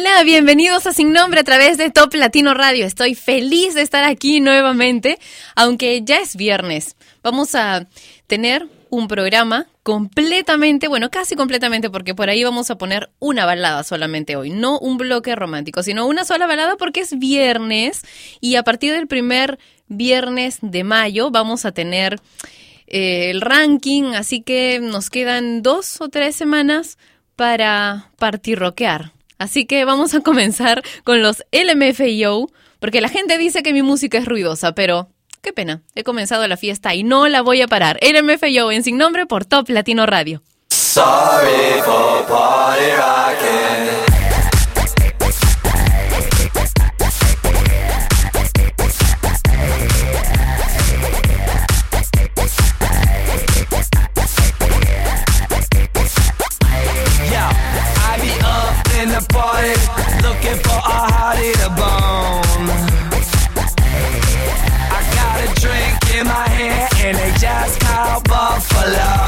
Hola, bienvenidos a Sin Nombre a través de Top Latino Radio. Estoy feliz de estar aquí nuevamente, aunque ya es viernes. Vamos a tener un programa completamente, bueno, casi completamente, porque por ahí vamos a poner una balada solamente hoy, no un bloque romántico, sino una sola balada porque es viernes y a partir del primer viernes de mayo vamos a tener eh, el ranking, así que nos quedan dos o tres semanas para partirroquear. Así que vamos a comenzar con los LMFAO, porque la gente dice que mi música es ruidosa, pero qué pena, he comenzado la fiesta y no la voy a parar. LMFAO en Sin Nombre por Top Latino Radio. Sorry for party. In the party, looking for a hottie to bone. I got a drink in my hand, and they just called Buffalo.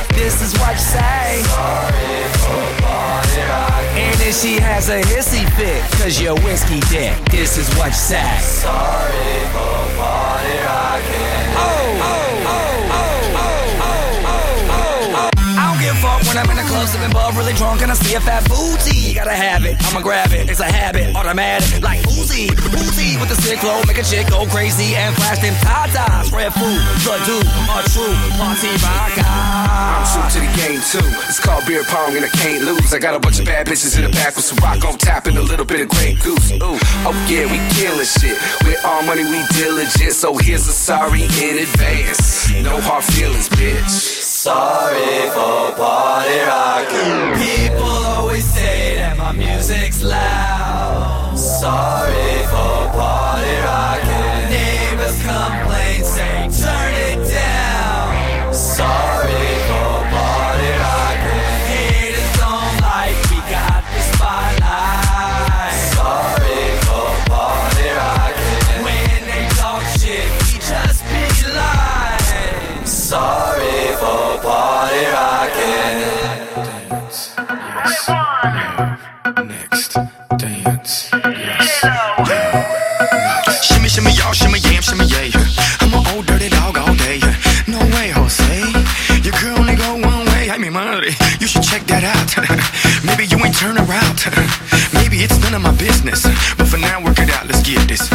this is what you say. And if she has a hissy fit, cause you're whiskey dick, this is what you say. Sorry for rocking. Oh, oh, oh, oh, oh, bub, really drunk and I see a fat booty. Gotta have it, I'ma grab it. It's a habit, automatic, like Uzi, Uzi with the sick flow, make a chick go crazy and flash them tatas. Red food, the dude, a true party rocker. I'm true to the game too. It's called beer pong and I can't lose. I got a bunch of bad bitches in the back with some rock on tap and a little bit of Grey Goose. Ooh, oh yeah, we killing shit. With all money we diligent, so here's a sorry in advance. No hard feelings, bitch. Sorry for party rocking. People always say that my music's loud. Sorry for party rocking. Neighbors complain, say turn it down. Sorry Next, dance. Shimmy, shimmy, y'all, shimmy, yam, shimmy, yay. I'm an old dirty dog all day. No way, Jose. Your girl only go one way. I mean, money. You should check that out. Maybe you ain't turn around. Maybe it's none of my business, but for now, work it out. Let's get this,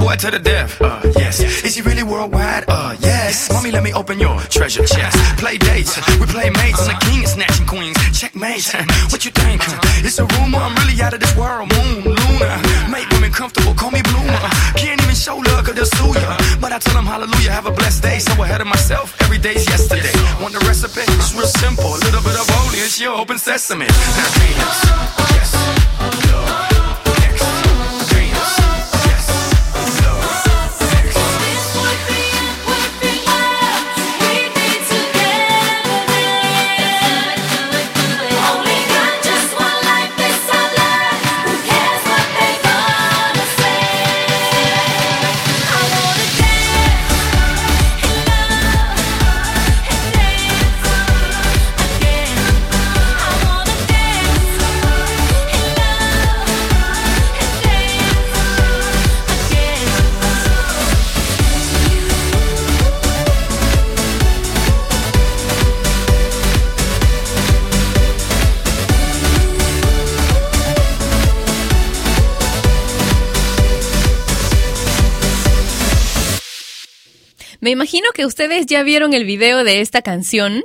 yes. Playboy to the death, uh, yes. Is he really worldwide? Uh, uh yes. Mommy, let me open your treasure chest. Uh-huh. Play dates, uh-huh. we play mates. I'm the king is snatching queens. Checkmate. What you think? It's a rumor, I'm really out of this world. Moon, Luna. Make women comfortable, call me Bloomer. Can't even show love, cause they'll sue ya. But I tell them hallelujah, have a blessed day. So ahead of myself, every day's yesterday. Want the recipe? It's real simple. A little bit of holy, it's your open sesame. Happiness. Yes. Love. Me imagino que ustedes ya vieron el video de esta canción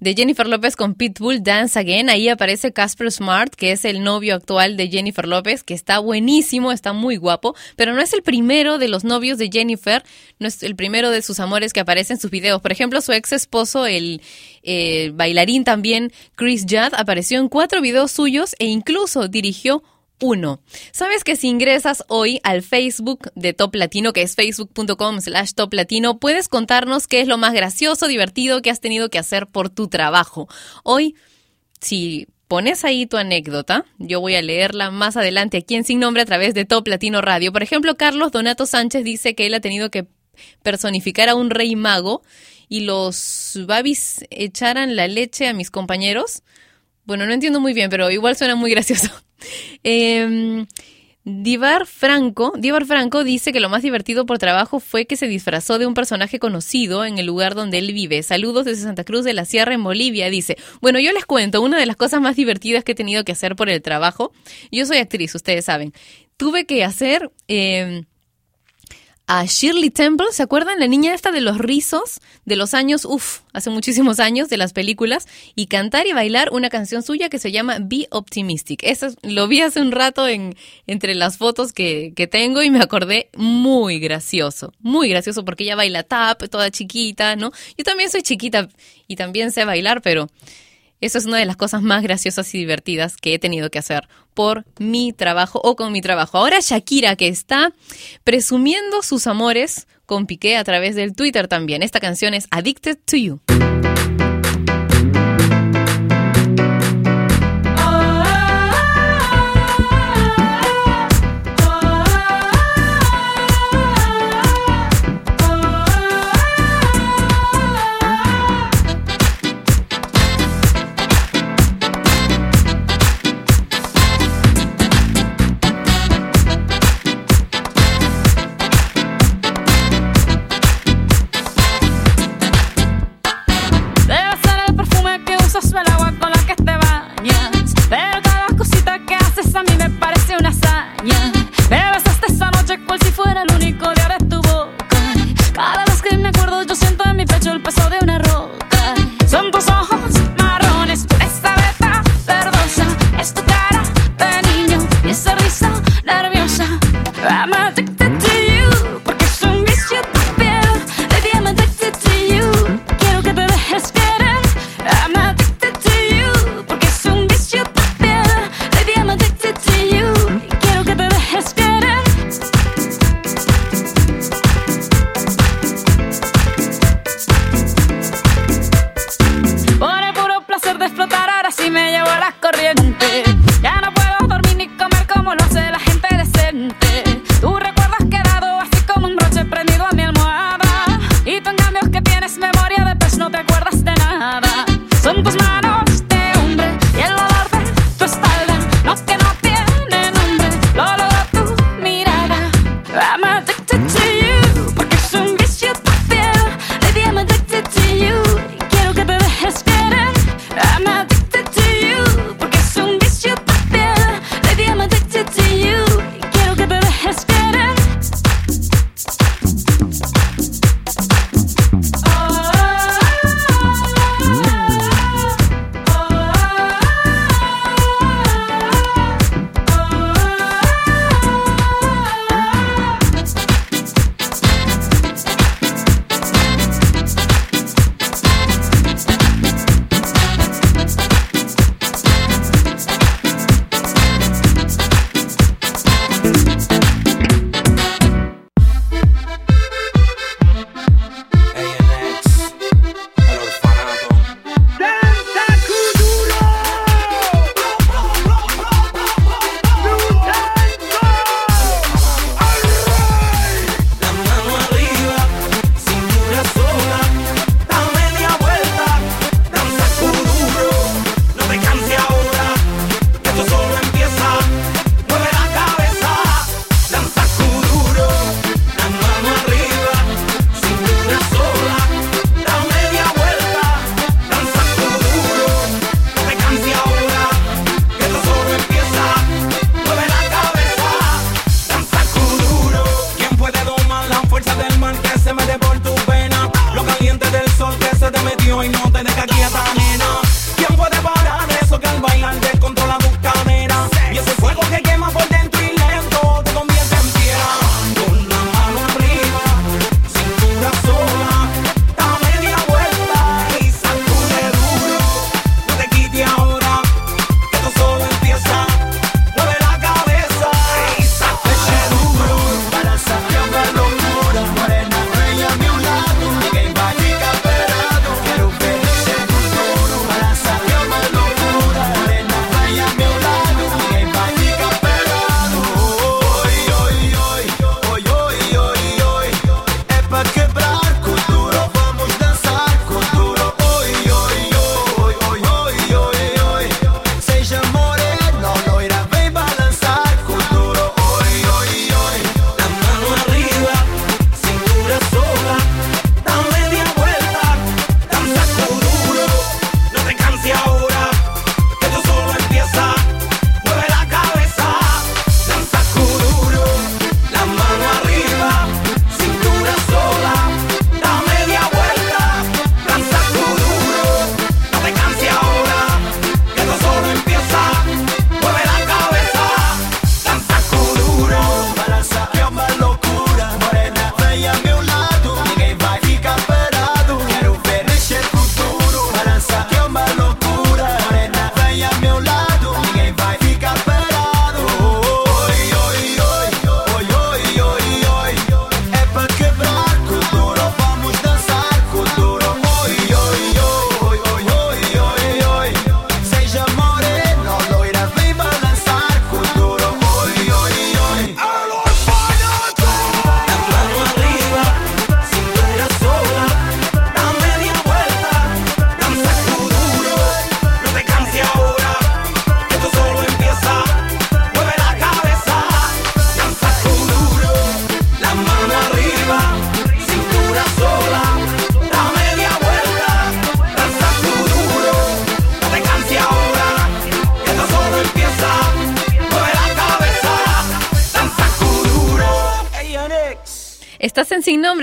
de Jennifer López con Pitbull Dance Again. Ahí aparece Casper Smart, que es el novio actual de Jennifer López, que está buenísimo, está muy guapo, pero no es el primero de los novios de Jennifer, no es el primero de sus amores que aparece en sus videos. Por ejemplo, su ex esposo, el eh, bailarín también, Chris Judd, apareció en cuatro videos suyos e incluso dirigió uno. ¿Sabes que si ingresas hoy al Facebook de Top Latino, que es facebook.com slash Top Latino, puedes contarnos qué es lo más gracioso, divertido que has tenido que hacer por tu trabajo? Hoy, si pones ahí tu anécdota, yo voy a leerla más adelante aquí en Sin Nombre a través de Top Latino Radio. Por ejemplo, Carlos Donato Sánchez dice que él ha tenido que personificar a un rey mago y los babis echaran la leche a mis compañeros. Bueno, no entiendo muy bien, pero igual suena muy gracioso. Eh, Divar Franco, Divar Franco dice que lo más divertido por trabajo fue que se disfrazó de un personaje conocido en el lugar donde él vive. Saludos desde Santa Cruz de la Sierra en Bolivia. Dice, bueno, yo les cuento, una de las cosas más divertidas que he tenido que hacer por el trabajo. Yo soy actriz, ustedes saben. Tuve que hacer... Eh, a Shirley Temple, ¿se acuerdan? La niña esta de los rizos de los años, uff, hace muchísimos años de las películas, y cantar y bailar una canción suya que se llama Be Optimistic. Eso es- lo vi hace un rato en, entre las fotos que, que tengo y me acordé muy gracioso, muy gracioso porque ella baila tap, toda chiquita, ¿no? Yo también soy chiquita y también sé bailar, pero eso es una de las cosas más graciosas y divertidas que he tenido que hacer por mi trabajo o con mi trabajo. Ahora Shakira, que está presumiendo sus amores con Piqué a través del Twitter también. Esta canción es Addicted to You.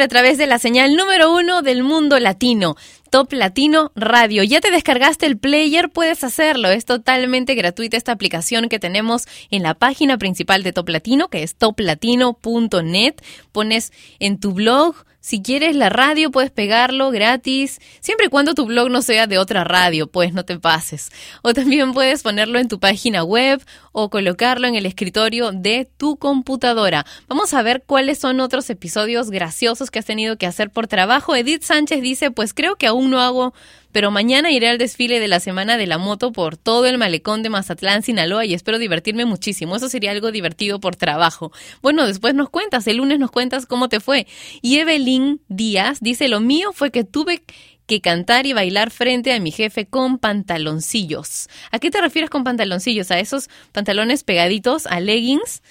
A través de la señal número uno del mundo latino, Top Latino Radio. ¿Ya te descargaste el player? Puedes hacerlo. Es totalmente gratuita esta aplicación que tenemos en la página principal de Top Latino, que es toplatino.net. Pones en tu blog. Si quieres la radio, puedes pegarlo gratis, siempre y cuando tu blog no sea de otra radio, pues no te pases. O también puedes ponerlo en tu página web o colocarlo en el escritorio de tu computadora. Vamos a ver cuáles son otros episodios graciosos que has tenido que hacer por trabajo. Edith Sánchez dice, pues creo que aún no hago pero mañana iré al desfile de la Semana de la Moto por todo el malecón de Mazatlán, Sinaloa y espero divertirme muchísimo. Eso sería algo divertido por trabajo. Bueno, después nos cuentas, el lunes nos cuentas cómo te fue. Y Evelyn Díaz dice, lo mío fue que tuve que cantar y bailar frente a mi jefe con pantaloncillos. ¿A qué te refieres con pantaloncillos? ¿A esos pantalones pegaditos a leggings?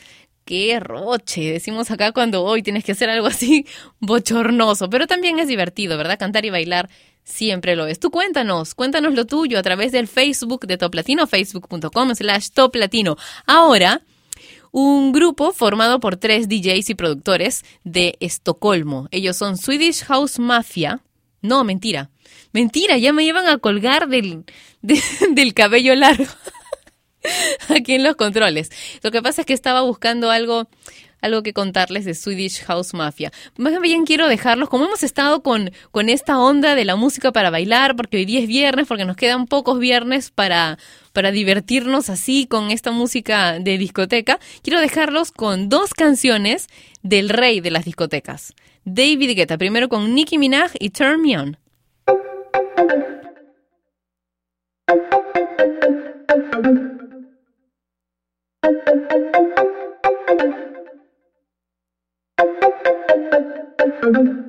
Qué roche, decimos acá cuando hoy tienes que hacer algo así bochornoso, pero también es divertido, ¿verdad? Cantar y bailar siempre lo es. Tú cuéntanos, cuéntanos lo tuyo a través del Facebook de Top Latino, facebook.com slash Top Latino. Ahora, un grupo formado por tres DJs y productores de Estocolmo. Ellos son Swedish House Mafia. No, mentira. Mentira, ya me iban a colgar del, de- del cabello largo. aquí en los controles. Lo que pasa es que estaba buscando algo, algo que contarles de Swedish House Mafia. Más bien quiero dejarlos, como hemos estado con, con esta onda de la música para bailar, porque hoy día es viernes, porque nos quedan pocos viernes para, para divertirnos así con esta música de discoteca, quiero dejarlos con dos canciones del rey de las discotecas. David Guetta, primero con Nicki Minaj y Turn Me On. Thank you.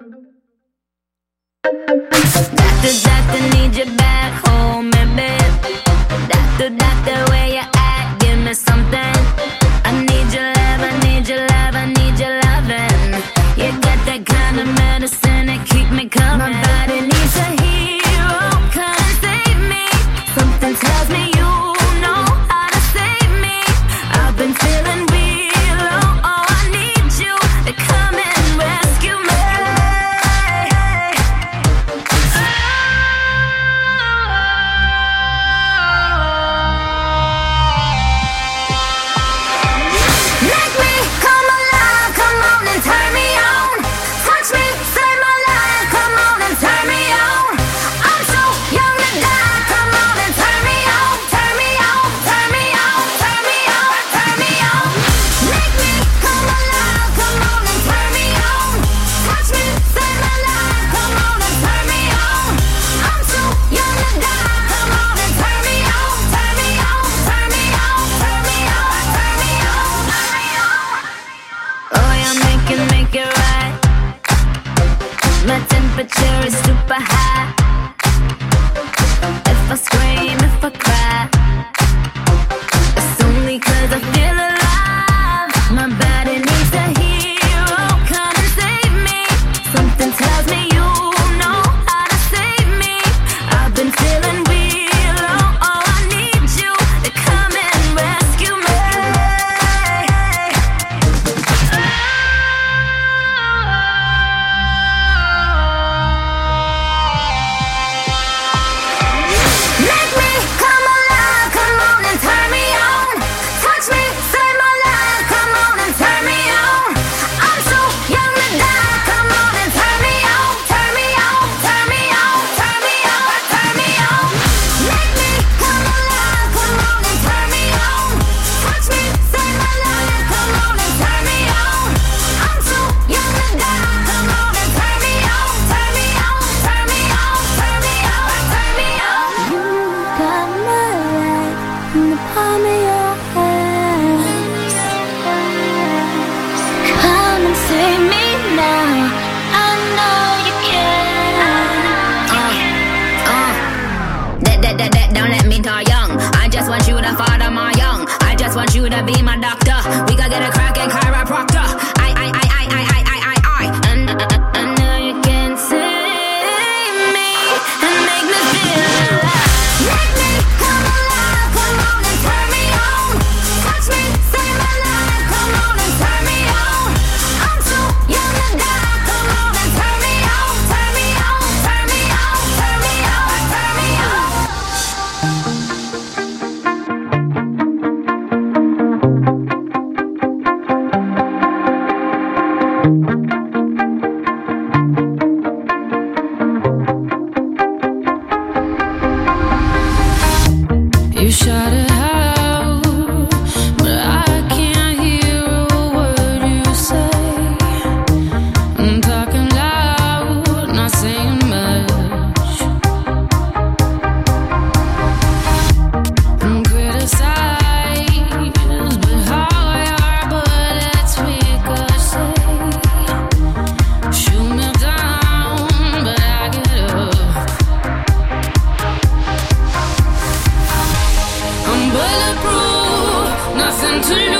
to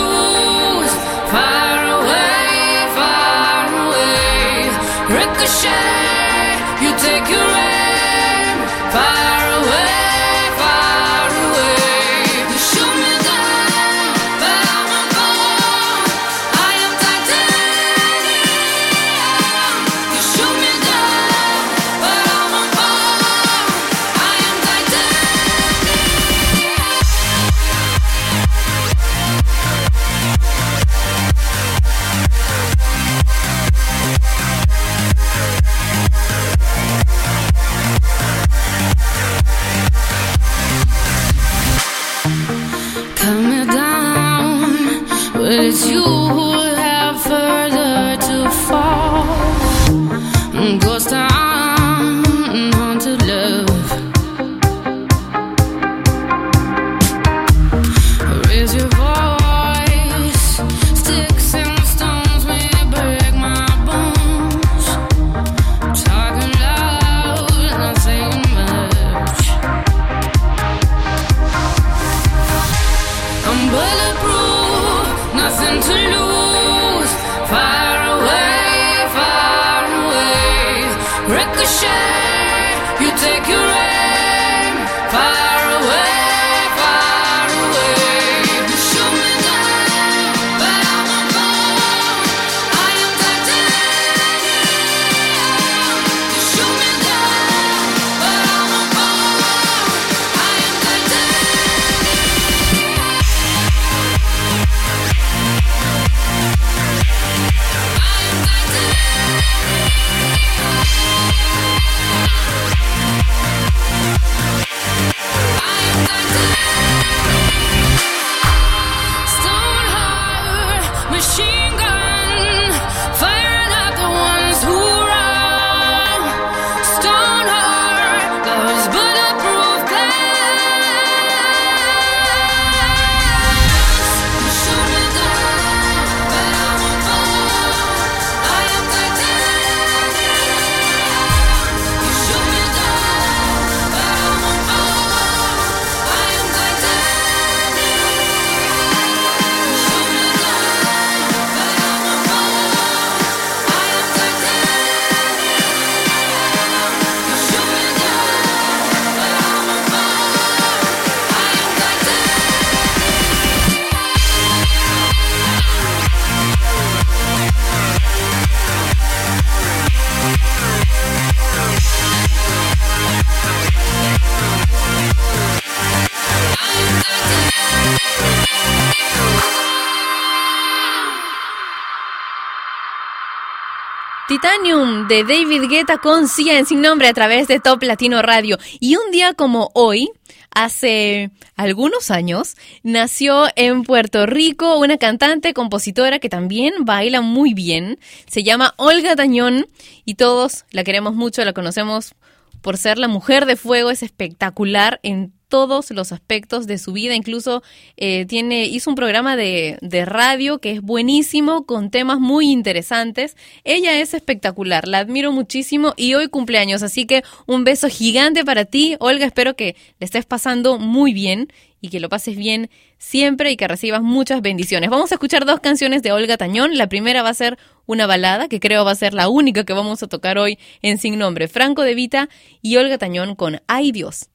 de David Guetta con Sia en sin nombre a través de Top Latino Radio. Y un día como hoy, hace algunos años, nació en Puerto Rico una cantante, compositora que también baila muy bien. Se llama Olga Tañón y todos la queremos mucho, la conocemos por ser la mujer de fuego, es espectacular en todos los aspectos de su vida, incluso eh, tiene, hizo un programa de, de radio que es buenísimo, con temas muy interesantes. Ella es espectacular, la admiro muchísimo y hoy cumpleaños, así que un beso gigante para ti, Olga, espero que le estés pasando muy bien y que lo pases bien siempre y que recibas muchas bendiciones. Vamos a escuchar dos canciones de Olga Tañón. La primera va a ser una balada, que creo va a ser la única que vamos a tocar hoy en Sin Nombre. Franco de Vita y Olga Tañón con Ay Dios.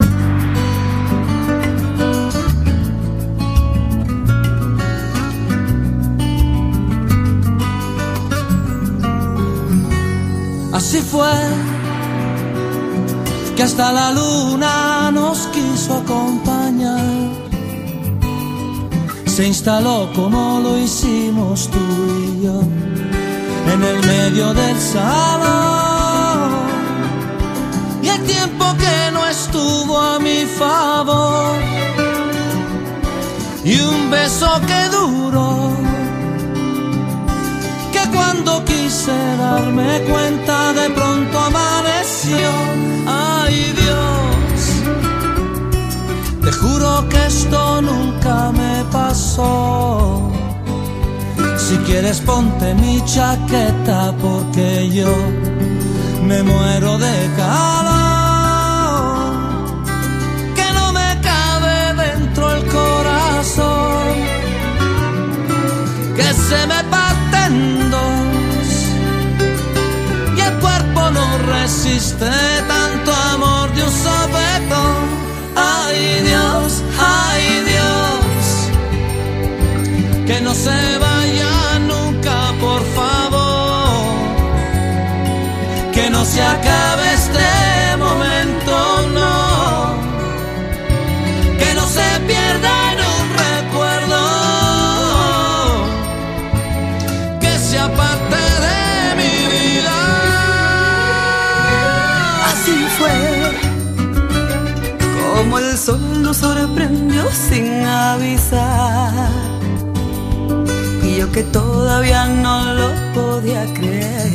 Así fue que hasta la luna nos quiso acompañar. Se instaló como lo hicimos tú y yo en el medio del salón. Y el tiempo que no estuvo a mi favor. Y un beso que duró quise darme cuenta de pronto amaneció. Ay Dios, te juro que esto nunca me pasó. Si quieres ponte mi chaqueta porque yo me muero de calor. Que no me cabe dentro el corazón. Que se me resiste tanto amor de un sopetón. Ay Dios, ay Dios, que no se vaya nunca, por favor, que no se acabe sol nos sorprendió sin avisar. Y yo que todavía no lo podía creer,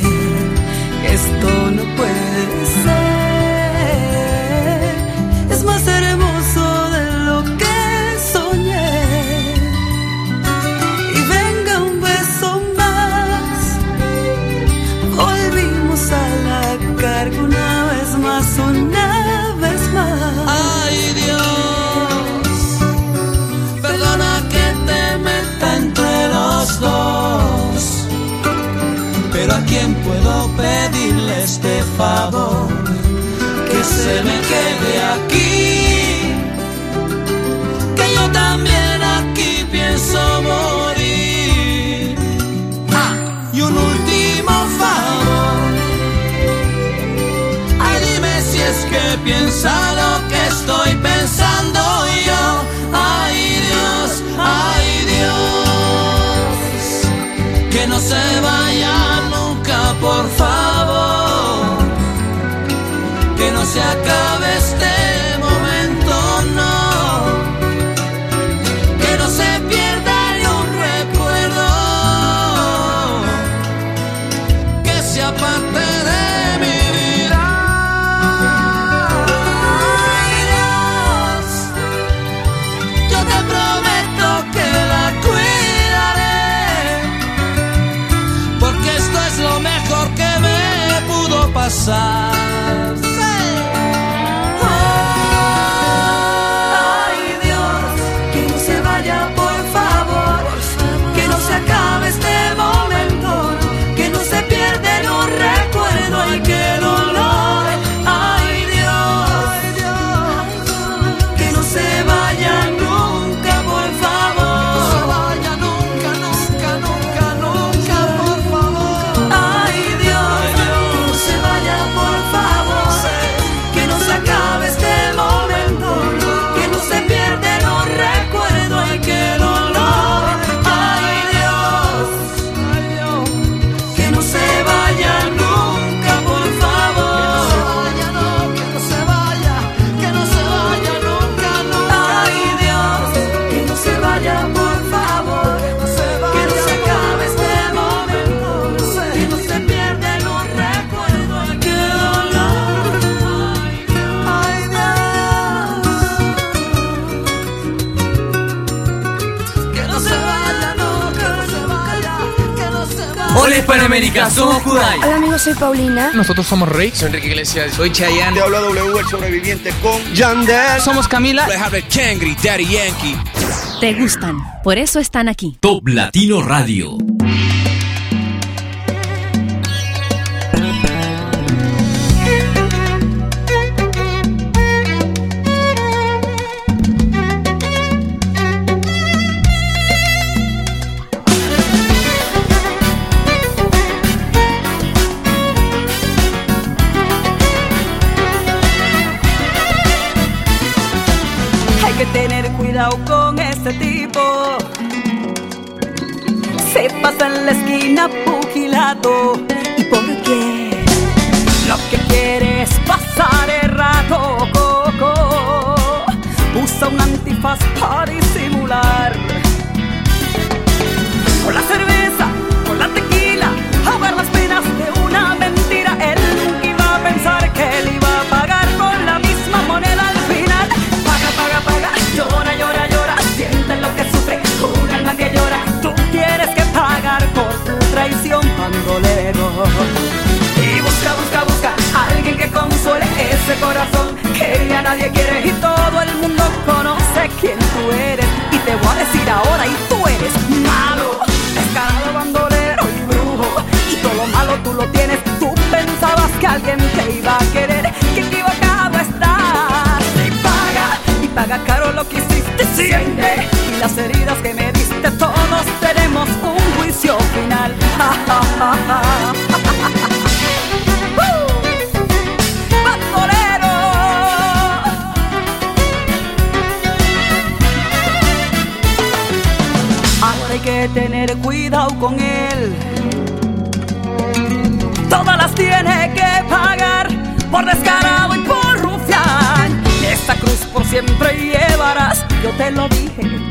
esto no puede ser. Me quede aquí, que yo también aquí pienso morir. Y un último favor. Ay, dime si es que piensa lo que estoy pensando yo. Ay, Dios, ay, Dios. Que no se vaya nunca, por favor. Acabe este momento, no. Que no se pierda ni un recuerdo que sea parte de mi vida. Ay, Dios, yo te prometo que la cuidaré, porque esto es lo mejor que me pudo pasar. Hola Hispanoamérica, somos Kudai. Hola amigos, soy Paulina. Nosotros somos Rey. Soy Enrique Iglesias. Soy Chayanne. Te habla W, el sobreviviente con Yandel. Somos Camila. Kangri, Daddy Yankee. Te gustan, por eso están aquí. Top Latino Radio. Cuidado con este tipo. Se pasa en la esquina pugilato. ¿Y por qué? Lo que quiere es pasar el rato, coco. Usa un antifaz para disimular. Con la cerveza, con la tequila, ahogar las penas de una mentira. Él nunca iba a pensar que él iba traición, bandolero. Y busca, busca, busca alguien que consuele ese corazón que ya nadie quiere y todo el mundo conoce quién tú eres. Y te voy a decir ahora, y tú eres malo, descarado, bandolero y brujo. Y todo lo malo tú lo tienes, tú pensabas que alguien a querer, que equivocado estás. Y paga, y paga caro lo que hiciste siempre. Y las heridas que me diste, todos tenemos juicio final. Hay que tener cuidado con él. Todas las tiene que pagar por descarado y por rufián. Esta cruz por siempre llevarás, yo te lo dije.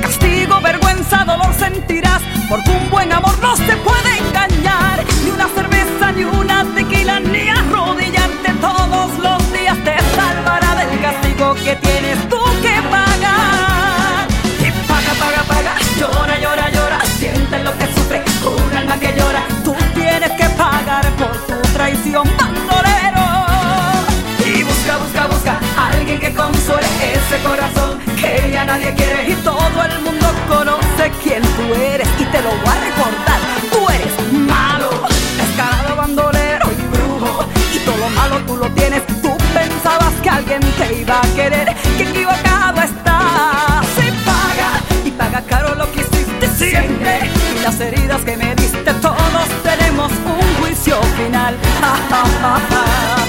Castigo, vergüenza, dolor sentirás, porque un buen amor no se puede engañar. Ni una cerveza, ni una tequila, ni arrodillarte todos los días te salvará del castigo que tienes tú que pagar. Y paga, paga, paga, llora, llora, llora, siente lo que sufre un alma que llora. Tú tienes que pagar por tu traición, bandolero. Y busca, busca, busca alguien que consuele ese corazón que ya nadie quiere y todo voy a recordar. Tú eres malo, descarado, bandolero y brujo y todo lo malo tú lo tienes. Tú pensabas que alguien te iba a querer, que equivocado estás. Y paga, y paga caro lo que hiciste siempre y las heridas que me diste. Todos tenemos un juicio final. Ja, ja, ja,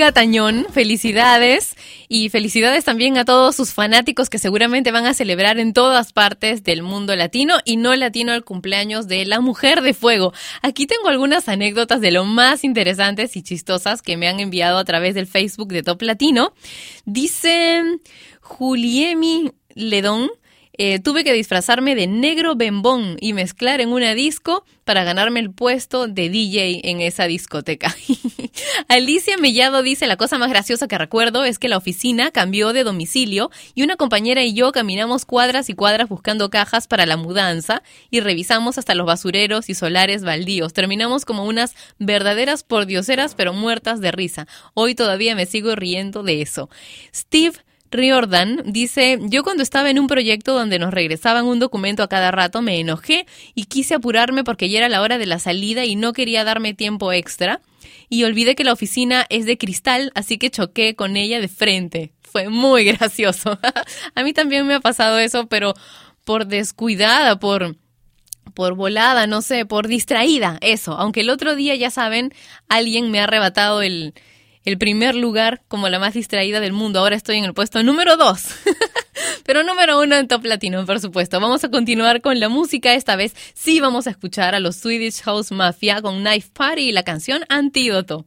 Olga Tañón, felicidades. Y felicidades también a todos sus fanáticos que seguramente van a celebrar en todas partes del mundo latino y no latino el cumpleaños de la Mujer de Fuego. Aquí tengo algunas anécdotas de lo más interesantes y chistosas que me han enviado a través del Facebook de Top Latino. Dice Juliemi Ledón. Eh, tuve que disfrazarme de negro bembón y mezclar en una disco para ganarme el puesto de DJ en esa discoteca. Alicia Mellado dice, la cosa más graciosa que recuerdo es que la oficina cambió de domicilio y una compañera y yo caminamos cuadras y cuadras buscando cajas para la mudanza y revisamos hasta los basureros y solares baldíos. Terminamos como unas verdaderas pordioseras pero muertas de risa. Hoy todavía me sigo riendo de eso. Steve Riordan dice, yo cuando estaba en un proyecto donde nos regresaban un documento a cada rato me enojé y quise apurarme porque ya era la hora de la salida y no quería darme tiempo extra y olvidé que la oficina es de cristal, así que choqué con ella de frente. Fue muy gracioso. a mí también me ha pasado eso, pero por descuidada, por por volada, no sé, por distraída, eso. Aunque el otro día, ya saben, alguien me ha arrebatado el, el primer lugar como la más distraída del mundo. Ahora estoy en el puesto número dos. Pero número uno en Top Latino, por supuesto. Vamos a continuar con la música. Esta vez sí vamos a escuchar a los Swedish House Mafia con Knife Party y la canción. Antídoto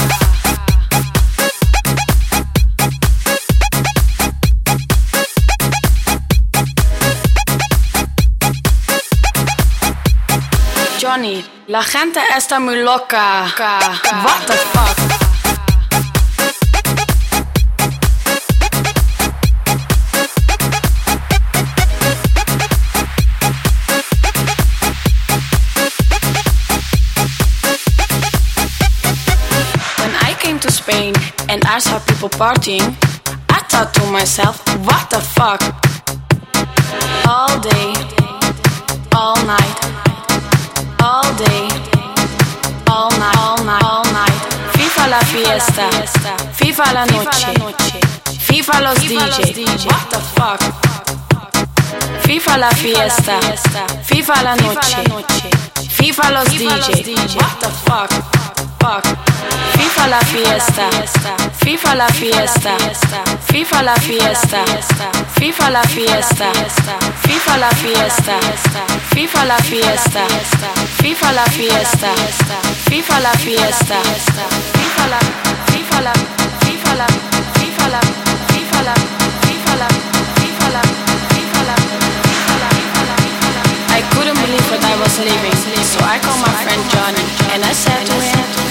Johnny, la gente está muy loca. What the fuck? And I saw people partying, I thought to myself, what the fuck? All day, all night, all day, all night, all night, all night. FIFA la fiesta, FIFA la noche, FIFA los DJ. What the fuck? FIFA la fiesta, FIFA la noche, FIFA los DJ. What the fuck? Fuck. FIFA la fiesta, FIFA la fiesta, FIFA la fiesta, FIFA la fiesta, FIFA la fiesta, FIFA la fiesta, FIFA la fiesta, FIFA la fiesta, FIFA la, FIFA la, FIFA la, FIFA la, FIFA la, FIFA la, FIFA la, FIFA la, I couldn't believe what I was living, so I called my friend Johnny and I said to him.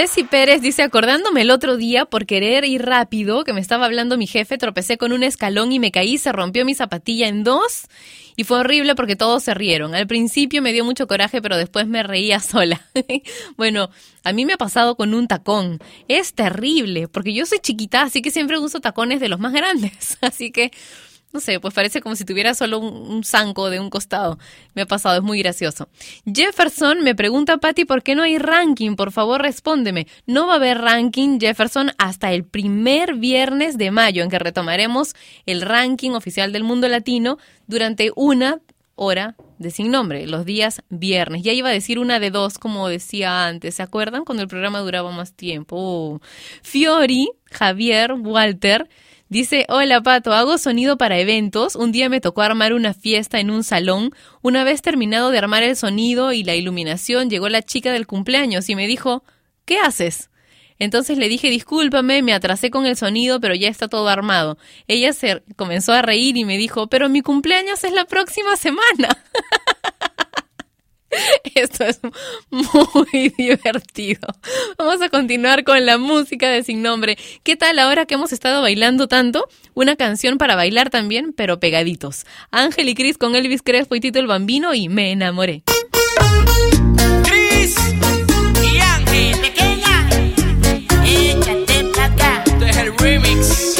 Ceci Pérez dice, acordándome el otro día por querer ir rápido, que me estaba hablando mi jefe, tropecé con un escalón y me caí, se rompió mi zapatilla en dos y fue horrible porque todos se rieron. Al principio me dio mucho coraje, pero después me reía sola. bueno, a mí me ha pasado con un tacón. Es terrible porque yo soy chiquita, así que siempre uso tacones de los más grandes. Así que no sé, pues parece como si tuviera solo un, zanco de un costado. Me ha pasado, es muy gracioso. Jefferson me pregunta, Patty, ¿por qué no hay ranking? Por favor, respóndeme. No va a haber ranking, Jefferson, hasta el primer viernes de mayo, en que retomaremos el ranking oficial del mundo latino durante una hora de sin nombre, los días viernes. Ya iba a decir una de dos, como decía antes. ¿Se acuerdan? Cuando el programa duraba más tiempo. Oh. Fiori, Javier, Walter. Dice, hola Pato, hago sonido para eventos. Un día me tocó armar una fiesta en un salón. Una vez terminado de armar el sonido y la iluminación, llegó la chica del cumpleaños y me dijo, ¿qué haces? Entonces le dije, discúlpame, me atrasé con el sonido, pero ya está todo armado. Ella se comenzó a reír y me dijo, pero mi cumpleaños es la próxima semana. Esto es muy divertido. Vamos a continuar con la música de Sin Nombre. ¿Qué tal ahora que hemos estado bailando tanto? Una canción para bailar también, pero pegaditos. Ángel y Cris con Elvis Crespo y Tito el Bambino y Me enamoré. Cris y Ángel. Pequeña, échate para acá. Este es el remix.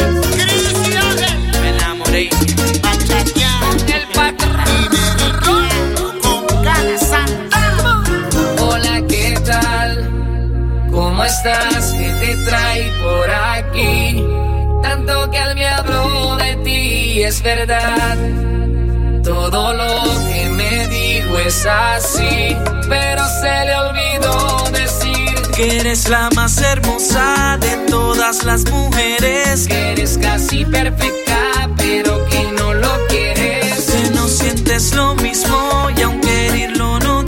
Es verdad. Todo lo que me dijo es así, pero se le olvidó decir Que eres la más hermosa de todas las mujeres. que eres casi perfecta, pero que no lo quieres. Que no sientes lo mismo y aunque herirlo no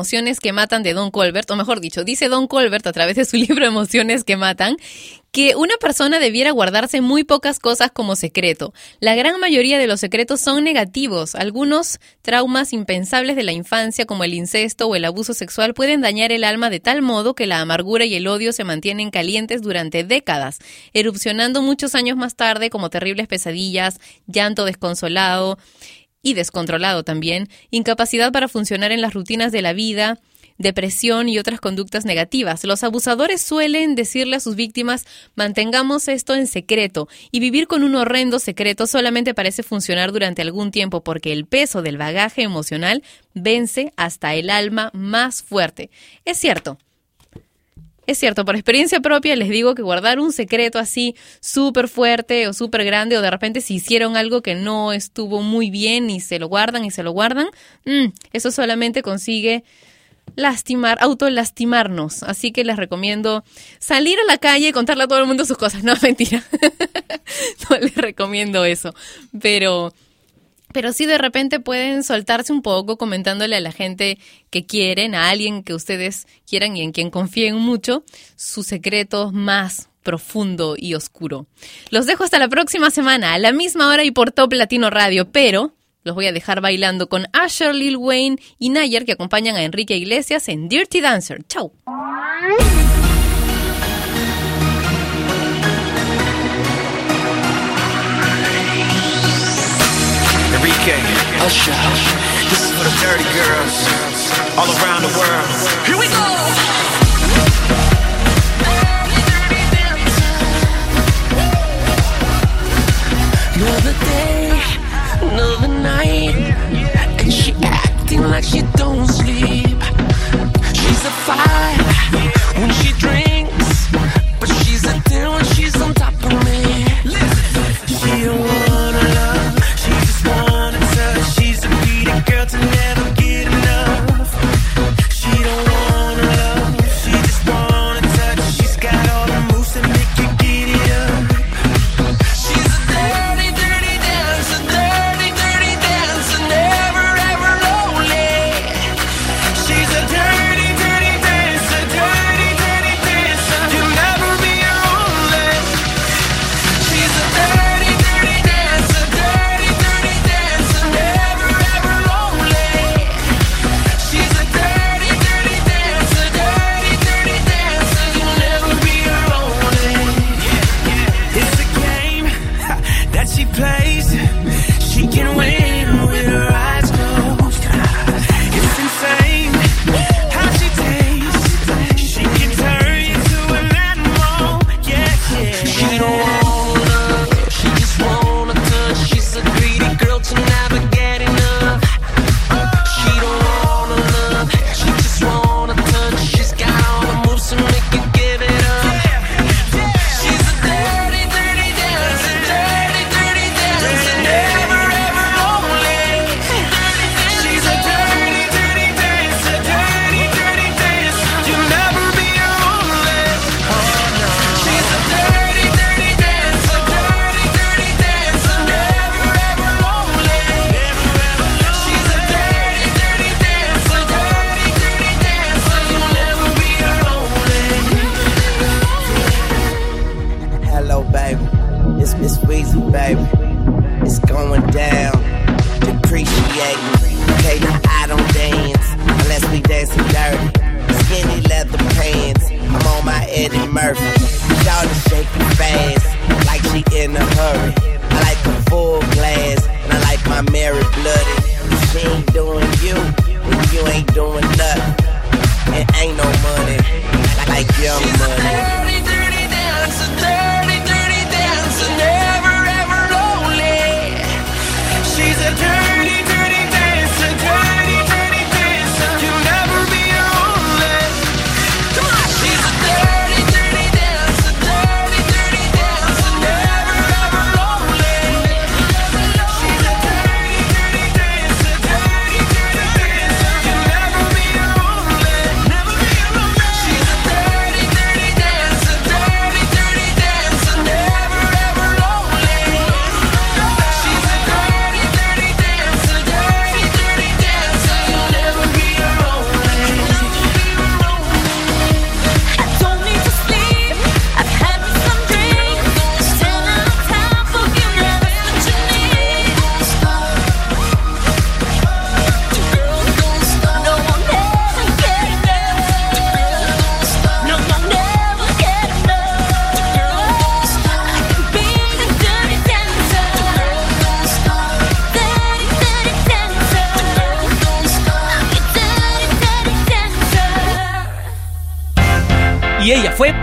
Emociones que matan de Don Colbert, o mejor dicho, dice Don Colbert a través de su libro Emociones que matan, que una persona debiera guardarse muy pocas cosas como secreto. La gran mayoría de los secretos son negativos. Algunos traumas impensables de la infancia, como el incesto o el abuso sexual, pueden dañar el alma de tal modo que la amargura y el odio se mantienen calientes durante décadas, erupcionando muchos años más tarde como terribles pesadillas, llanto desconsolado y descontrolado también, incapacidad para funcionar en las rutinas de la vida, depresión y otras conductas negativas. Los abusadores suelen decirle a sus víctimas mantengamos esto en secreto y vivir con un horrendo secreto solamente parece funcionar durante algún tiempo porque el peso del bagaje emocional vence hasta el alma más fuerte. Es cierto. Es cierto, por experiencia propia les digo que guardar un secreto así súper fuerte o súper grande o de repente si hicieron algo que no estuvo muy bien y se lo guardan y se lo guardan, mm, eso solamente consigue lastimar, autolastimarnos. Así que les recomiendo salir a la calle y contarle a todo el mundo sus cosas. No, mentira. no les recomiendo eso. Pero, pero sí de repente pueden soltarse un poco comentándole a la gente que quieren, a alguien que ustedes quieran y en quien confíen mucho, sus secretos más profundo y oscuro. Los dejo hasta la próxima semana, a la misma hora y por Top Latino Radio, pero los voy a dejar bailando con Asher, Lil Wayne y Nayer que acompañan a Enrique Iglesias en Dirty Dancer. Chau. Enrique, Usher. This is for the dirty girls all around the world. Here we go. Another day, another night, and she acting like she don't sleep. She's a five when she drinks,